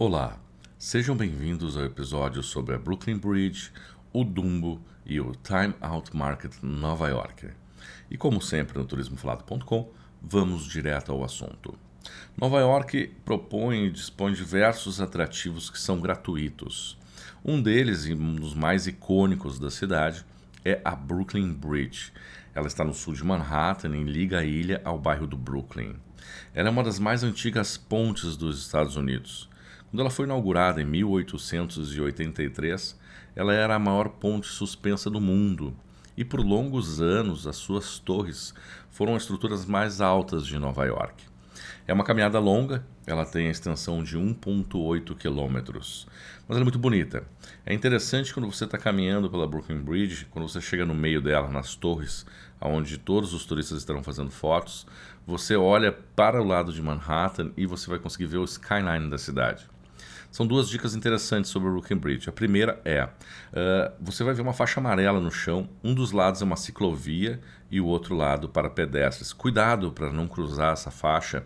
Olá, sejam bem-vindos ao episódio sobre a Brooklyn Bridge, o Dumbo e o Time Out Market Nova York. E como sempre no turismofalado.com, vamos direto ao assunto. Nova York propõe e dispõe diversos atrativos que são gratuitos. Um deles, e um dos mais icônicos da cidade, é a Brooklyn Bridge. Ela está no sul de Manhattan e liga a ilha ao bairro do Brooklyn. Ela é uma das mais antigas pontes dos Estados Unidos. Quando ela foi inaugurada em 1883, ela era a maior ponte suspensa do mundo e por longos anos as suas torres foram as estruturas mais altas de Nova York. É uma caminhada longa, ela tem a extensão de 1,8 quilômetros, mas ela é muito bonita. É interessante quando você está caminhando pela Brooklyn Bridge, quando você chega no meio dela, nas torres, onde todos os turistas estarão fazendo fotos, você olha para o lado de Manhattan e você vai conseguir ver o skyline da cidade. São duas dicas interessantes sobre o Brooklyn Bridge. A primeira é: uh, você vai ver uma faixa amarela no chão, um dos lados é uma ciclovia e o outro lado para pedestres. Cuidado para não cruzar essa faixa,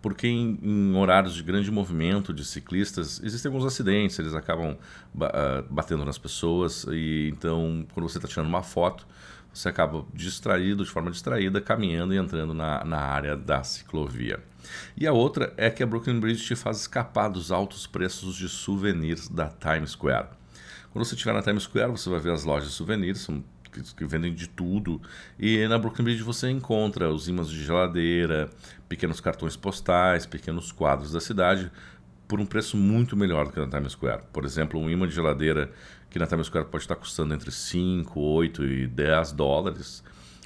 porque em, em, horários de grande movimento de ciclistas existem alguns acidentes, eles acabam uh, batendo nas pessoas e então quando você está tirando uma foto você acaba distraído, de forma distraída, caminhando e entrando na, na área da ciclovia. E a outra é que a Brooklyn Bridge te faz escapar dos altos preços de souvenirs da Times Square. Quando você estiver na Times Square, você vai ver as lojas de souvenirs, são que, vendem de tudo. E na Brooklyn Bridge você encontra os ímãs de geladeira, pequenos cartões postais, pequenos quadros da cidade, por um preço muito melhor do que na Times Square. Por exemplo, um imã de geladeira que na Times Square pode estar custando entre 5, 8 e 10 dólares.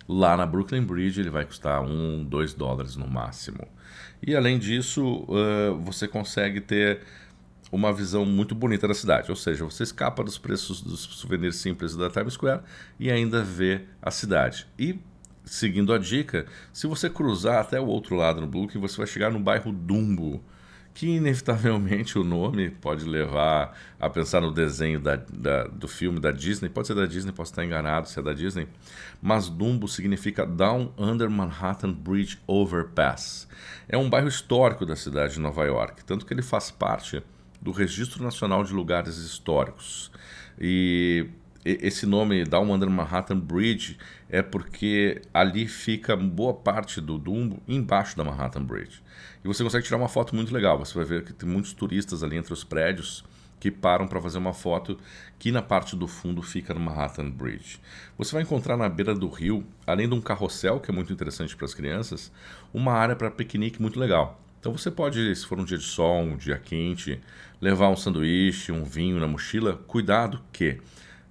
Lá na Brooklyn Bridge ele vai custar 1, 2 dólares no máximo. E além disso, uh, você consegue ter uma visão muito bonita da cidade. Ou seja, você escapa dos preços dos souvenirs simples da Times Square e ainda vê a cidade. E seguindo a dica, se você cruzar até o outro lado no Brooklyn, você vai chegar no bairro Dumbo que inevitavelmente o nome pode levar a pensar no desenho da, da, do filme da Disney. Pode ser da Disney, posso estar enganado se é da Disney. Mas Dumbo significa Down Under Manhattan Bridge Overpass. É um bairro histórico da cidade de Nova York, tanto que ele faz parte do Registro Nacional de Lugares Históricos. E esse nome Down Manhattan Bridge é porque ali fica boa parte do Dumbo embaixo da Manhattan Bridge. E você consegue tirar uma foto muito legal. Você vai ver que tem muitos turistas ali entre os prédios que param para fazer uma foto que na parte do fundo fica no Manhattan Bridge. Você vai encontrar na beira do rio, além de um carrossel que é muito interessante para as crianças, uma área para piquenique muito legal. Então você pode, se for um dia de sol, um dia quente, levar um sanduíche, um vinho na mochila. Cuidado que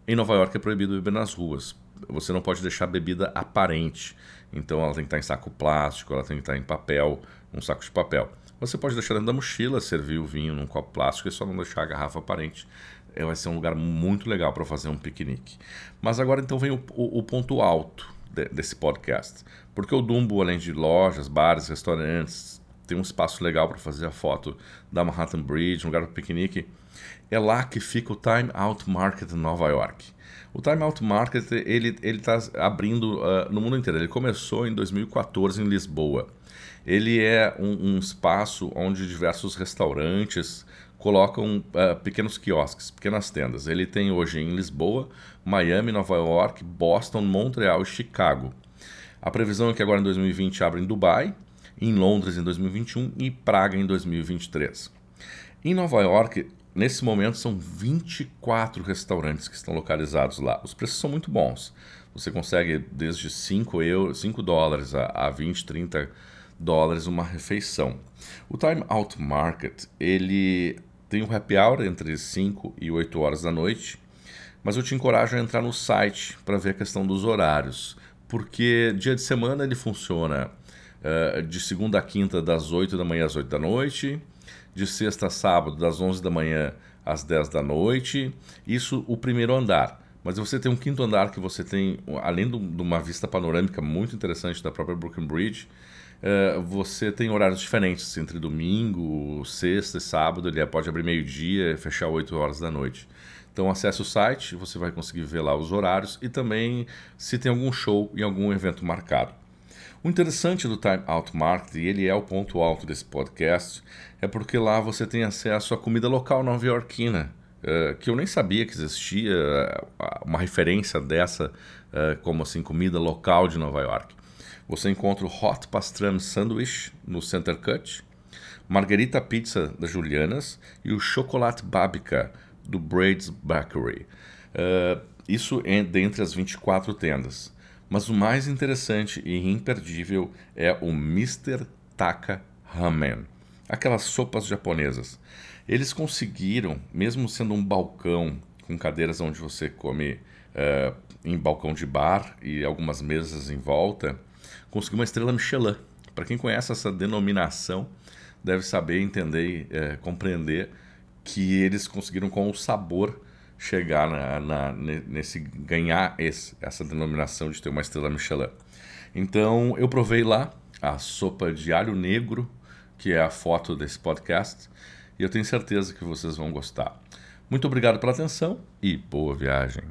em Nova York é proibido beber nas ruas. Você não pode deixar bebida aparente. Então ela tem que estar em saco plástico, ela tem que estar em papel, um saco de papel. Você pode deixar dentro da mochila, servir o vinho num copo plástico e só não deixar a garrafa aparente. É, vai ser um lugar muito legal para fazer um piquenique. Mas agora então vem o, o, o ponto alto de, desse podcast. Porque o Dumbo, além de lojas, bares, restaurantes, tem um espaço legal para fazer a foto da Manhattan Bridge, um lugar para piquenique é lá que fica o Time Out Market em Nova York. O Time Out Market ele ele está abrindo uh, no mundo inteiro. Ele começou em 2014 em Lisboa. Ele é um, um espaço onde diversos restaurantes colocam uh, pequenos quiosques, pequenas tendas. Ele tem hoje em Lisboa, Miami, Nova York, Boston, Montreal e Chicago. A previsão é que agora em 2020 abra em Dubai, em Londres em 2021 e Praga em 2023. Em Nova York, Nesse momento são 24 restaurantes que estão localizados lá. Os preços são muito bons. Você consegue desde 5, euros, 5 dólares a, a 20, 30 dólares uma refeição. O Time Out Market, ele tem um happy hour entre 5 e 8 horas da noite, mas eu te encorajo a entrar no site para ver a questão dos horários, porque dia de semana ele funciona uh, de segunda a quinta das 8 da manhã às 8 da noite, de sexta a sábado, das 11 da manhã às 10 da noite. Isso o primeiro andar. Mas você tem um quinto andar que você tem, além de uma vista panorâmica muito interessante da própria Brooklyn Bridge, uh, você tem horários diferentes entre domingo, sexta e sábado. Ele pode abrir meio-dia e fechar 8 horas da noite. Então acesse o site, você vai conseguir ver lá os horários e também se tem algum show e algum evento marcado. O interessante do Time Out Market, e ele é o ponto alto desse podcast, é porque lá você tem acesso à comida local nova-iorquina, uh, que eu nem sabia que existia uh, uma referência dessa uh, como assim comida local de Nova York. Você encontra o Hot Pastrami Sandwich no Center Cut, Margarita Pizza da Julianas e o Chocolate Babica do Braid's Bakery. isso é dentre as 24 tendas. Mas o mais interessante e imperdível é o Mr. Taka Ramen, aquelas sopas japonesas. Eles conseguiram, mesmo sendo um balcão com cadeiras onde você come uh, em balcão de bar e algumas mesas em volta, conseguir uma estrela Michelin. Para quem conhece essa denominação, deve saber, entender, uh, compreender que eles conseguiram com o sabor chegar na, na, nesse ganhar esse, essa denominação de ter uma estrela Michelin. Então eu provei lá a sopa de alho negro, que é a foto desse podcast, e eu tenho certeza que vocês vão gostar. Muito obrigado pela atenção e boa viagem.